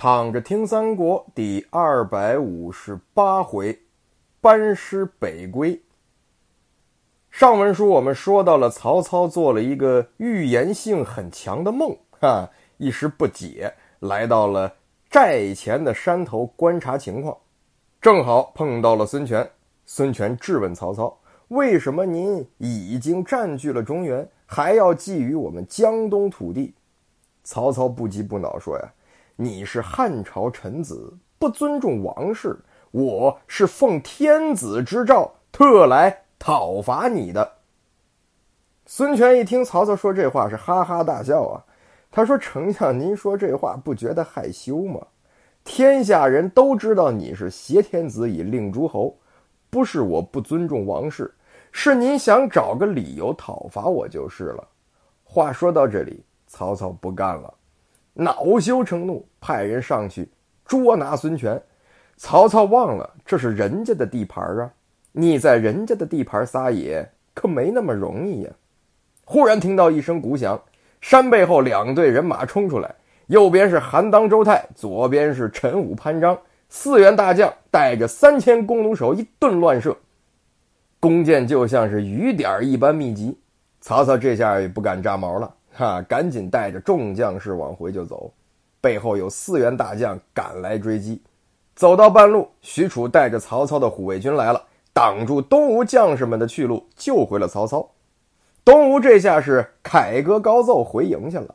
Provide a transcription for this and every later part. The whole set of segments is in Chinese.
躺着听三国第二百五十八回，班师北归。上文书我们说到了，曹操做了一个预言性很强的梦，哈，一时不解，来到了寨前的山头观察情况，正好碰到了孙权。孙权质问曹操：“为什么您已经占据了中原，还要觊觎我们江东土地？”曹操不急不恼说：“呀。”你是汉朝臣子，不尊重王室。我是奉天子之诏，特来讨伐你的。孙权一听曹操说这话，是哈哈大笑啊。他说：“丞相，您说这话不觉得害羞吗？天下人都知道你是挟天子以令诸侯，不是我不尊重王室，是您想找个理由讨伐我就是了。”话说到这里，曹操不干了。恼羞成怒，派人上去捉拿孙权。曹操忘了这是人家的地盘啊！你在人家的地盘撒野，可没那么容易呀！忽然听到一声鼓响，山背后两队人马冲出来，右边是韩当、周泰，左边是陈武、潘璋，四员大将带着三千弓弩手一顿乱射，弓箭就像是雨点一般密集。曹操这下也不敢炸毛了。哈，赶紧带着众将士往回就走，背后有四员大将赶来追击。走到半路，许褚带着曹操的虎卫军来了，挡住东吴将士们的去路，救回了曹操。东吴这下是凯歌高奏回营去了，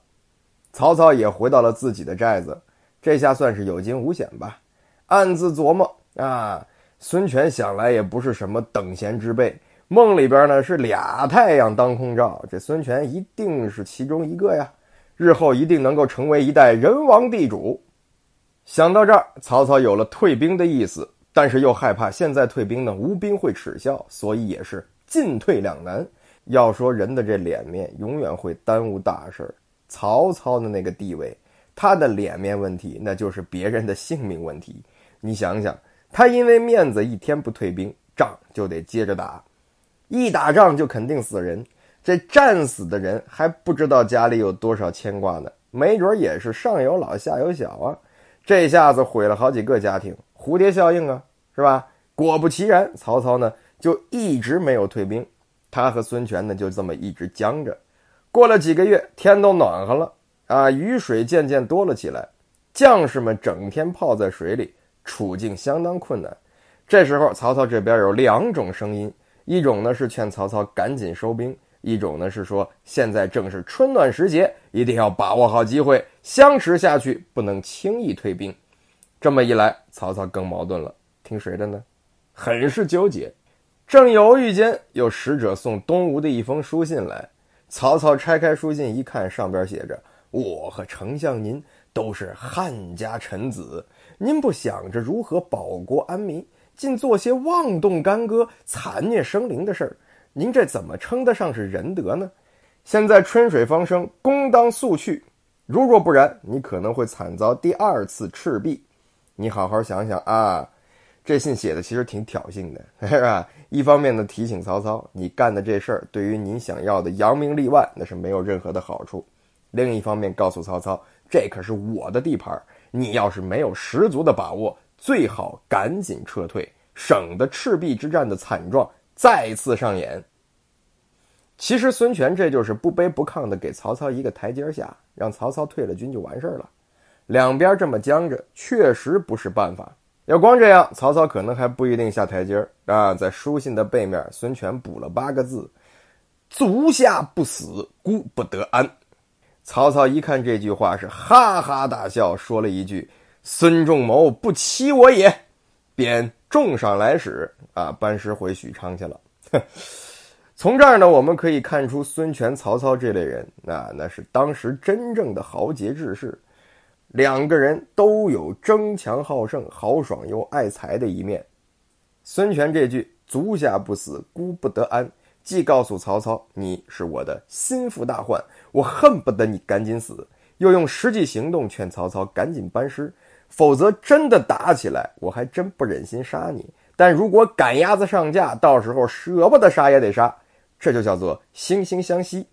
曹操也回到了自己的寨子，这下算是有惊无险吧。暗自琢磨啊，孙权想来也不是什么等闲之辈。梦里边呢是俩太阳当空照，这孙权一定是其中一个呀，日后一定能够成为一代人王地主。想到这儿，曹操有了退兵的意思，但是又害怕现在退兵呢，吴兵会耻笑，所以也是进退两难。要说人的这脸面，永远会耽误大事。曹操的那个地位，他的脸面问题，那就是别人的性命问题。你想想，他因为面子一天不退兵，仗就得接着打。一打仗就肯定死人，这战死的人还不知道家里有多少牵挂呢，没准也是上有老下有小啊，这下子毁了好几个家庭，蝴蝶效应啊，是吧？果不其然，曹操呢就一直没有退兵，他和孙权呢就这么一直僵着。过了几个月，天都暖和了啊，雨水渐渐多了起来，将士们整天泡在水里，处境相当困难。这时候，曹操这边有两种声音。一种呢是劝曹操赶紧收兵，一种呢是说现在正是春暖时节，一定要把握好机会，相持下去，不能轻易退兵。这么一来，曹操更矛盾了，听谁的呢？很是纠结。正犹豫间，有使者送东吴的一封书信来。曹操拆开书信一看，上边写着：“我和丞相您都是汉家臣子，您不想着如何保国安民？”尽做些妄动干戈、残虐生灵的事儿，您这怎么称得上是仁德呢？现在春水方生，公当速去。如若不然，你可能会惨遭第二次赤壁。你好好想想啊！这信写的其实挺挑衅的，是吧？一方面呢，提醒曹操，你干的这事儿对于您想要的扬名立万，那是没有任何的好处；另一方面，告诉曹操，这可是我的地盘，你要是没有十足的把握。最好赶紧撤退，省得赤壁之战的惨状再次上演。其实孙权这就是不卑不亢的给曹操一个台阶下，让曹操退了军就完事儿了。两边这么僵着，确实不是办法。要光这样，曹操可能还不一定下台阶儿啊。在书信的背面，孙权补了八个字：“足下不死，孤不得安。”曹操一看这句话，是哈哈大笑，说了一句。孙仲谋不欺我也，便重赏来使啊，班师回许昌去了。从这儿呢，我们可以看出孙权、曹操这类人啊，那是当时真正的豪杰志士。两个人都有争强好胜、豪爽又爱财的一面。孙权这句“足下不死，孤不得安”，既告诉曹操你是我的心腹大患，我恨不得你赶紧死，又用实际行动劝曹操赶紧班师。否则真的打起来，我还真不忍心杀你。但如果赶鸭子上架，到时候舍不得杀也得杀，这就叫做惺惺相惜。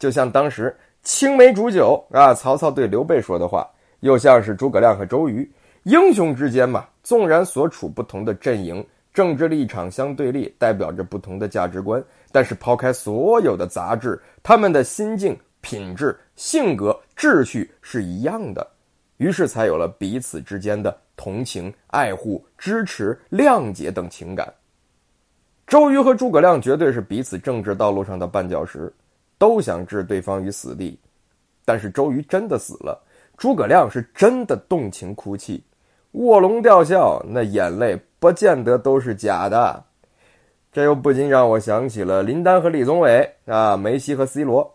就像当时青梅煮酒啊，曹操对刘备说的话：“又像是诸葛亮和周瑜，英雄之间嘛，纵然所处不同的阵营，政治立场相对立，代表着不同的价值观，但是抛开所有的杂质，他们的心境、品质、性格、秩序是一样的，于是才有了彼此之间的同情、爱护、支持、谅解等情感。周瑜和诸葛亮绝对是彼此政治道路上的绊脚石，都想置对方于死地。但是周瑜真的死了，诸葛亮是真的动情哭泣，卧龙吊孝，那眼泪不见得都是假的。这又不禁让我想起了林丹和李宗伟啊，梅西和 C 罗。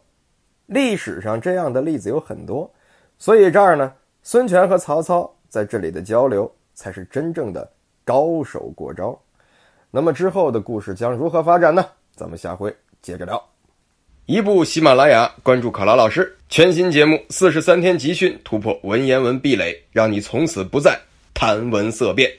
历史上这样的例子有很多，所以这儿呢，孙权和曹操在这里的交流才是真正的高手过招。那么之后的故事将如何发展呢？咱们下回接着聊。一部喜马拉雅，关注考拉老师，全新节目四十三天集训，突破文言文壁垒，让你从此不再谈文色变。